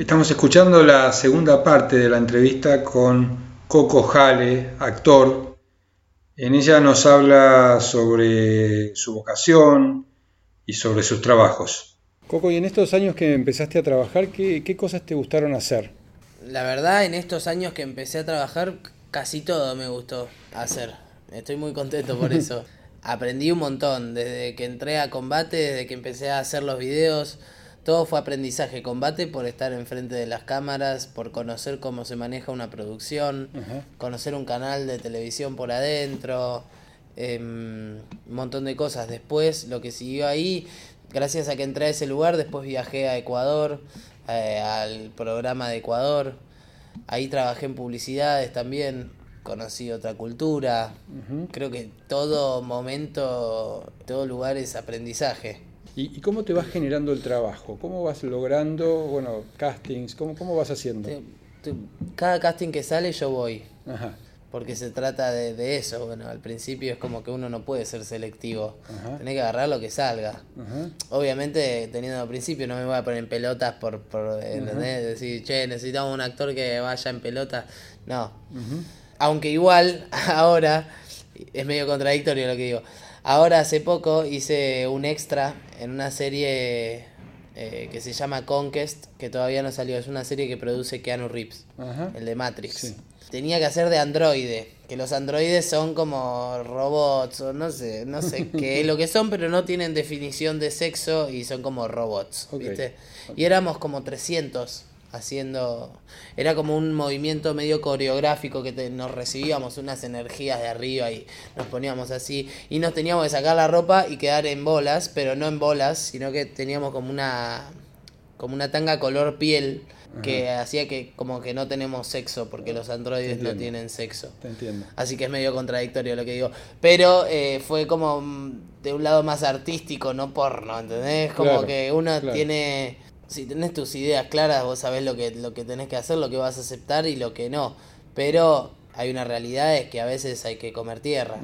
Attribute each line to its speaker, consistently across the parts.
Speaker 1: Estamos escuchando la segunda parte de la entrevista con Coco Jale, actor. En ella nos habla sobre su vocación y sobre sus trabajos. Coco, y en estos años que empezaste a trabajar, ¿qué, qué cosas te gustaron hacer?
Speaker 2: La verdad, en estos años que empecé a trabajar, casi todo me gustó hacer. Estoy muy contento por eso. Aprendí un montón, desde que entré a combate, desde que empecé a hacer los videos todo fue aprendizaje, combate por estar enfrente de las cámaras, por conocer cómo se maneja una producción, conocer un canal de televisión por adentro, em, un montón de cosas. Después, lo que siguió ahí, gracias a que entré a ese lugar, después viajé a Ecuador, eh, al programa de Ecuador. Ahí trabajé en publicidades también, conocí otra cultura. Creo que todo momento, todo lugar es aprendizaje.
Speaker 1: ¿Y, cómo te vas generando el trabajo? ¿Cómo vas logrando, bueno, castings? ¿Cómo, cómo vas haciendo?
Speaker 2: cada casting que sale yo voy. Ajá. Porque se trata de, eso. Bueno, al principio es como que uno no puede ser selectivo. Ajá. Tenés que agarrar lo que salga. Obviamente, teniendo al principio, no me voy a poner en pelotas por, por ¿entendés? Decir, che, necesitamos un actor que vaya en pelotas. No. Aunque igual, ahora, es medio contradictorio lo que digo Ahora hace poco hice un extra en una serie eh, que se llama Conquest, que todavía no salió. Es una serie que produce Keanu Reeves, el de Matrix. Tenía que hacer de androide, que los androides son como robots o no sé, no sé qué es lo que son, pero no tienen definición de sexo y son como robots, ¿viste? Y éramos como 300 haciendo... Era como un movimiento medio coreográfico que nos recibíamos unas energías de arriba y nos poníamos así y nos teníamos que sacar la ropa y quedar en bolas, pero no en bolas, sino que teníamos como una como una tanga color piel que hacía que como que no tenemos sexo porque los androides no tienen sexo.
Speaker 1: Te entiendo.
Speaker 2: Así que es medio contradictorio lo que digo. Pero eh, fue como de un lado más artístico, no porno, ¿entendés? Como que uno tiene si tenés tus ideas claras, vos sabés lo que, lo que tenés que hacer, lo que vas a aceptar y lo que no. Pero hay una realidad es que a veces hay que comer tierra.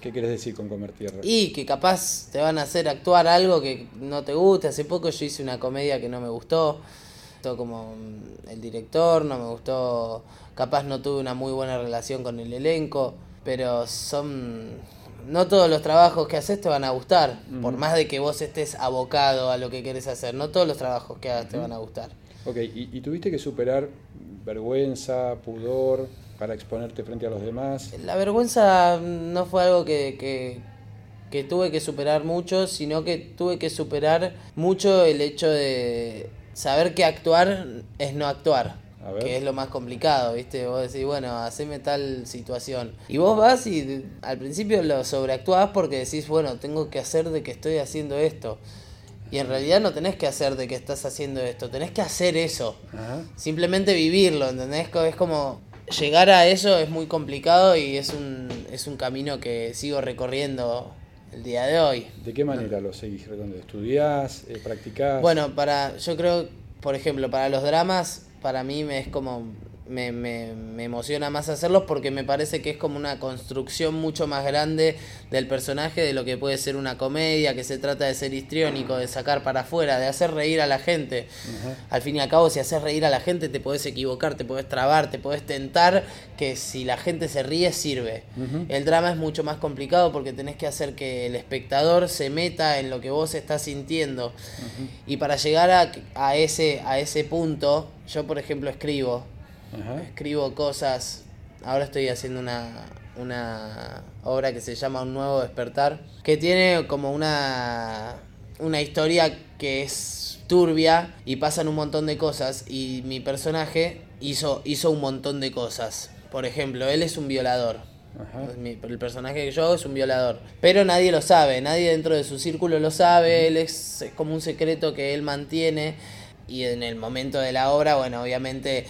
Speaker 1: ¿Qué quieres decir con comer tierra?
Speaker 2: Y que capaz te van a hacer actuar algo que no te guste. Hace poco yo hice una comedia que no me gustó. Todo como el director, no me gustó. Capaz no tuve una muy buena relación con el elenco. Pero son no todos los trabajos que haces te van a gustar, por más de que vos estés abocado a lo que quieres hacer, no todos los trabajos que hagas te van a gustar.
Speaker 1: Ok, ¿Y, tuviste que superar vergüenza, pudor para exponerte frente a los demás?
Speaker 2: La vergüenza no fue algo que, que, que tuve que superar mucho, sino que tuve que superar mucho el hecho de saber que actuar es no actuar que es lo más complicado, ¿viste? Vos decís, bueno, haceme tal situación. Y vos vas y al principio lo sobreactuás porque decís, bueno, tengo que hacer de que estoy haciendo esto. Y en realidad no tenés que hacer de que estás haciendo esto, tenés que hacer eso. Simplemente vivirlo, ¿entendés? Es como llegar a eso es muy complicado y es un, es un camino que sigo recorriendo el día de hoy.
Speaker 1: ¿De qué manera lo seguís? ¿Dónde estudiás? Eh, ¿Practicás?
Speaker 2: Bueno, para, yo creo, por ejemplo, para los dramas para mí me es como me, me, me, emociona más hacerlos porque me parece que es como una construcción mucho más grande del personaje de lo que puede ser una comedia, que se trata de ser histriónico, de sacar para afuera, de hacer reír a la gente. Al fin y al cabo, si haces reír a la gente, te puedes equivocar, te puedes trabar, te puedes tentar, que si la gente se ríe, sirve. El drama es mucho más complicado porque tenés que hacer que el espectador se meta en lo que vos estás sintiendo. Y para llegar a, a, ese, a ese punto, yo por ejemplo escribo Escribo cosas. Ahora estoy haciendo una, una obra que se llama Un Nuevo Despertar, que tiene como una, una historia que es turbia y pasan un montón de cosas y mi personaje hizo, hizo un montón de cosas. Por ejemplo, él es un violador. el personaje que yo hago es un violador. Pero nadie lo sabe, nadie dentro de su círculo lo sabe, él es, es como un secreto que él mantiene y en el momento de la obra, bueno, obviamente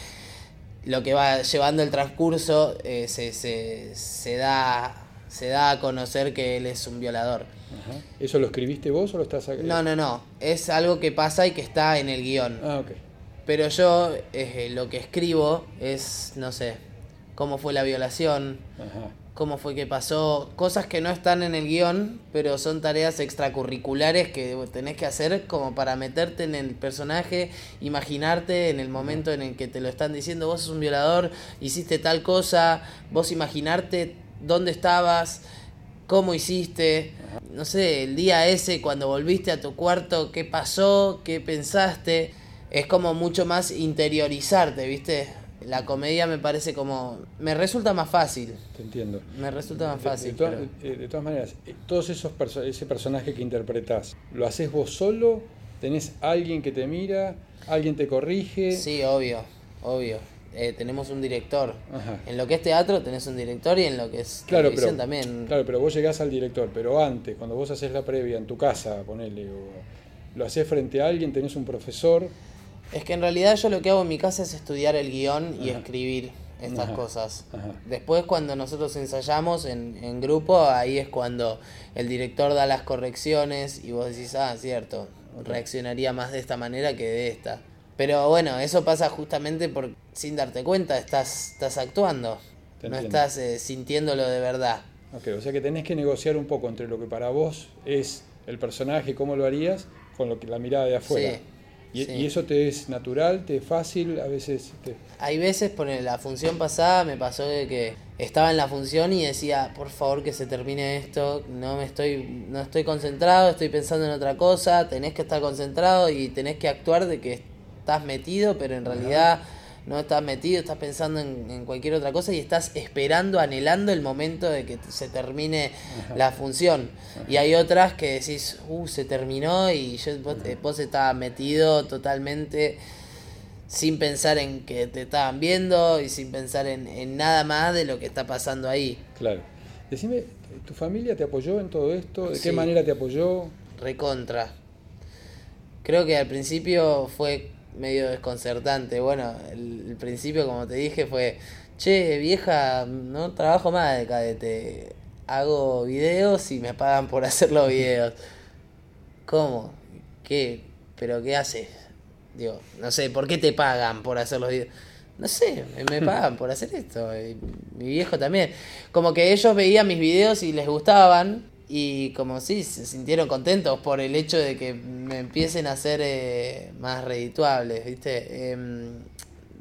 Speaker 2: lo que va llevando el transcurso eh, se, se, se, da, se da a conocer que él es un violador.
Speaker 1: ¿Eso lo escribiste vos o lo estás
Speaker 2: No, no, no. Es algo que pasa y que está en el guion.
Speaker 1: Ah, ok.
Speaker 2: Pero yo eh, lo que escribo es, no sé, cómo fue la violación, cómo fue que pasó, cosas que no están en el guion, pero son tareas extracurriculares que tenés que hacer como para meterte en el personaje, imaginarte en el momento en el que te lo están diciendo, vos sos un violador, hiciste tal cosa, vos imaginarte dónde estabas, cómo hiciste, no sé, el día ese cuando volviste a tu cuarto, qué pasó, qué pensaste, es como mucho más interiorizarte, ¿viste? La comedia me parece como. Me resulta más fácil.
Speaker 1: Te entiendo.
Speaker 2: Me resulta más fácil.
Speaker 1: De, de, todas maneras, eh, todos esos ese personaje que interpretás, ¿lo haces vos solo? ¿Tenés alguien que te mira? ¿Alguien te corrige?
Speaker 2: Sí, obvio, obvio. Eh, tenemos un director. En lo que es teatro tenés un director y en lo que es
Speaker 1: claro,
Speaker 2: televisión también.
Speaker 1: Claro, pero vos llegás al director, pero antes, cuando vos haces la previa en tu casa, ponele, o lo haces frente a alguien, tenés un profesor
Speaker 2: es que en realidad yo lo que hago en mi casa es estudiar el guion y escribir estas cosas. Después cuando nosotros ensayamos en, en, grupo, ahí es cuando el director da las correcciones y vos decís, ah, cierto, reaccionaría más de esta manera que de esta. Pero bueno, eso pasa justamente por sin darte cuenta, estás, estás actuando, no estás eh, sintiéndolo de verdad.
Speaker 1: Ok, o sea que tenés que negociar un poco entre lo que para vos es el personaje, cómo lo harías, con lo que la mirada de afuera. Sí. Y, eso te es natural, te es fácil, a veces...
Speaker 2: Hay veces, por la función pasada me pasó de que estaba en la función y decía, por favor que se termine esto, no me estoy, no estoy concentrado, estoy pensando en otra cosa, tenés que estar concentrado y tenés que actuar de que estás metido, pero en realidad no estás metido, estás pensando en, cualquier otra cosa y estás esperando, anhelando el momento de que se termine la función. Y hay otras que decís, uh, se terminó y yo, vos, estabas metido totalmente sin pensar en que te estaban viendo y sin pensar en, nada más de lo que está pasando ahí.
Speaker 1: Claro. Decime, ¿tu familia te apoyó en todo esto? ¿De qué manera te apoyó?
Speaker 2: Recontra. Creo que al principio fue medio desconcertante. Bueno, el, principio, como te dije, fue, che, vieja, no trabajo más de cadete, hago videos y me pagan por hacer los videos. ¿Cómo? ¿Qué? ¿Pero qué haces? Digo, no sé, ¿por qué te pagan por hacer los videos? No sé, me pagan por hacer esto. mi viejo también. Como que ellos veían mis videos y les gustaban y como sí, se sintieron contentos por el hecho de que me empiecen a ser eh, más redituables, ¿viste? Em,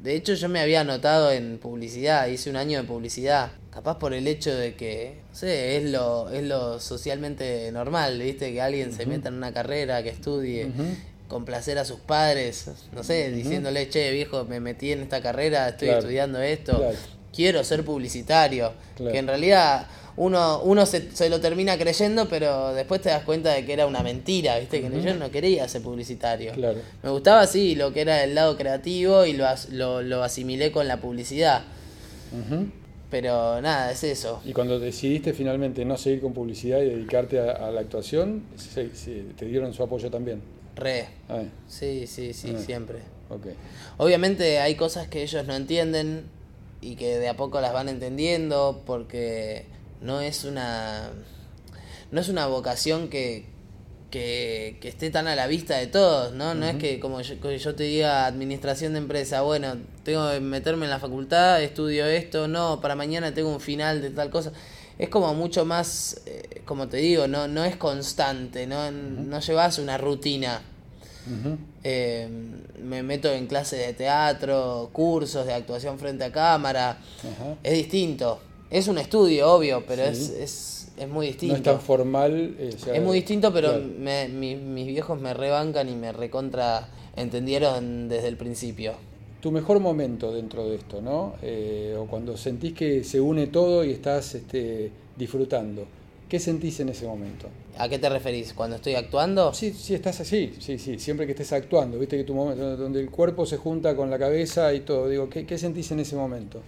Speaker 2: de hecho yo me había anotado en publicidad, hice un año de publicidad, capaz por el hecho de que, no sé, es lo, es lo socialmente normal, ¿viste? Que alguien se meta en una carrera, que estudie. complacer a sus padres, no sé, diciéndole, che, viejo, me metí en esta carrera, estoy estudiando esto, quiero ser publicitario, que en realidad uno, uno se, se, lo termina creyendo, pero después te das cuenta de que era una mentira, ¿viste? Que yo no quería ser publicitario. Me gustaba, sí, lo que era el lado creativo y lo, lo, lo asimilé con la publicidad. Pero nada, es eso.
Speaker 1: Y cuando decidiste finalmente no seguir con publicidad y dedicarte a, la actuación, ¿te dieron su apoyo también?
Speaker 2: Re. Ah. Sí, sí, sí, siempre. Okay. Obviamente hay cosas que ellos no entienden y que de a poco las van entendiendo porque no es una no es una vocación que, que, esté tan a la vista de todos, ¿no? No es que como yo, yo, te diga administración de empresa, bueno, tengo que meterme en la facultad, estudio esto, no, para mañana tengo un final de tal cosa. Es como mucho más, eh, como te digo, no, no es constante, no, no llevas una rutina. Eh, me meto en clases de teatro, cursos de actuación frente a cámara. Es distinto. Es un estudio, obvio, pero es, es, es, muy distinto.
Speaker 1: No es tan formal.
Speaker 2: Eh, es muy distinto, pero me, mis viejos me rebancan y me recontra entendieron desde el principio.
Speaker 1: Tu mejor momento dentro de esto, ¿no? Eh, o cuando sentís que se une todo y estás este, disfrutando. ¿Qué sentís en ese momento?
Speaker 2: ¿A qué te referís? ¿Cuando estoy actuando?
Speaker 1: Sí, sí, estás así, sí, sí, siempre que estés actuando, viste que tu momento, donde el cuerpo se junta con la cabeza y todo, digo, ¿qué, qué sentís en ese momento?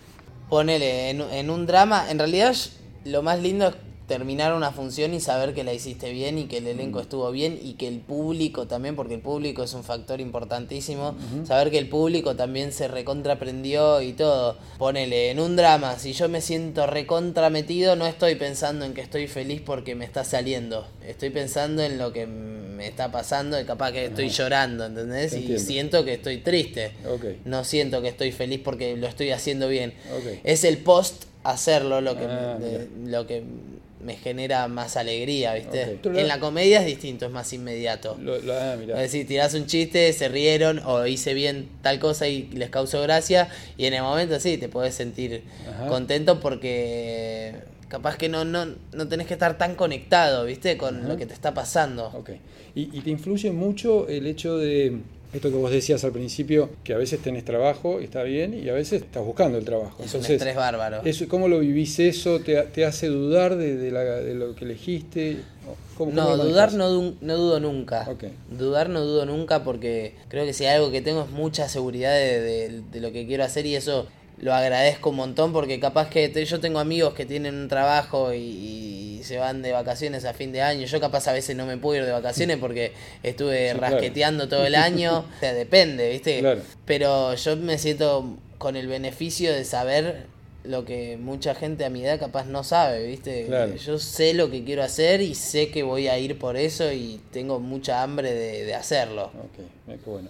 Speaker 2: Ponele, en, un drama, en realidad lo más lindo es terminar una función y saber que la hiciste bien y que el elenco mm. estuvo bien y que el público también, porque el público es un factor importantísimo, saber que el público también se recontraprendió y todo. Ponele, en un drama, si yo me siento recontrametido, no estoy pensando en que estoy feliz porque me está saliendo, estoy pensando en lo que me está pasando y capaz que estoy llorando, ¿entendés? Y siento que estoy triste. No siento que estoy feliz porque lo estoy haciendo bien. Es el post hacerlo lo que,
Speaker 1: Ah,
Speaker 2: de- lo que me genera más alegría, ¿viste? En la comedia es distinto, es más inmediato.
Speaker 1: Lo- lo- ah.
Speaker 2: Es decir, tirás un chiste, se rieron o hice bien tal cosa y les causó gracia y en el momento sí, te podés sentir
Speaker 1: Ajá.
Speaker 2: contento porque capaz que no, no, no tenés que estar tan conectado, ¿viste? Con
Speaker 1: Ajá.
Speaker 2: lo que te está pasando.
Speaker 1: Ok. ¿Y, y te influye mucho el hecho de esto que vos decías al principio, que a veces tenés trabajo, está bien, y a veces estás buscando el trabajo?
Speaker 2: Es un estrés bárbaro.
Speaker 1: eso, ¿cómo lo vivís eso? ¿Te, te hace dudar de, de la- de lo que elegiste? ¿Cómo-
Speaker 2: No,
Speaker 1: cómo
Speaker 2: dudar no, no dudo nunca. Dudar no dudo nunca porque creo que si hay algo que tengo es mucha seguridad de, de- de lo que quiero hacer y eso lo agradezco un montón porque capaz que te- yo tengo amigos que tienen un trabajo y, y se van de vacaciones a fin de año. Yo capaz a veces no me puedo ir de vacaciones porque estuve
Speaker 1: Sí, claro.
Speaker 2: rasqueteando todo el año. O sea, depende, ¿viste?
Speaker 1: Claro.
Speaker 2: Pero yo me siento con el beneficio de saber lo que mucha gente a mi edad capaz no sabe, ¿viste?
Speaker 1: Claro.
Speaker 2: Yo sé lo que quiero hacer y sé que voy a ir por eso y tengo mucha hambre de, de hacerlo.
Speaker 1: Ok, qué bueno.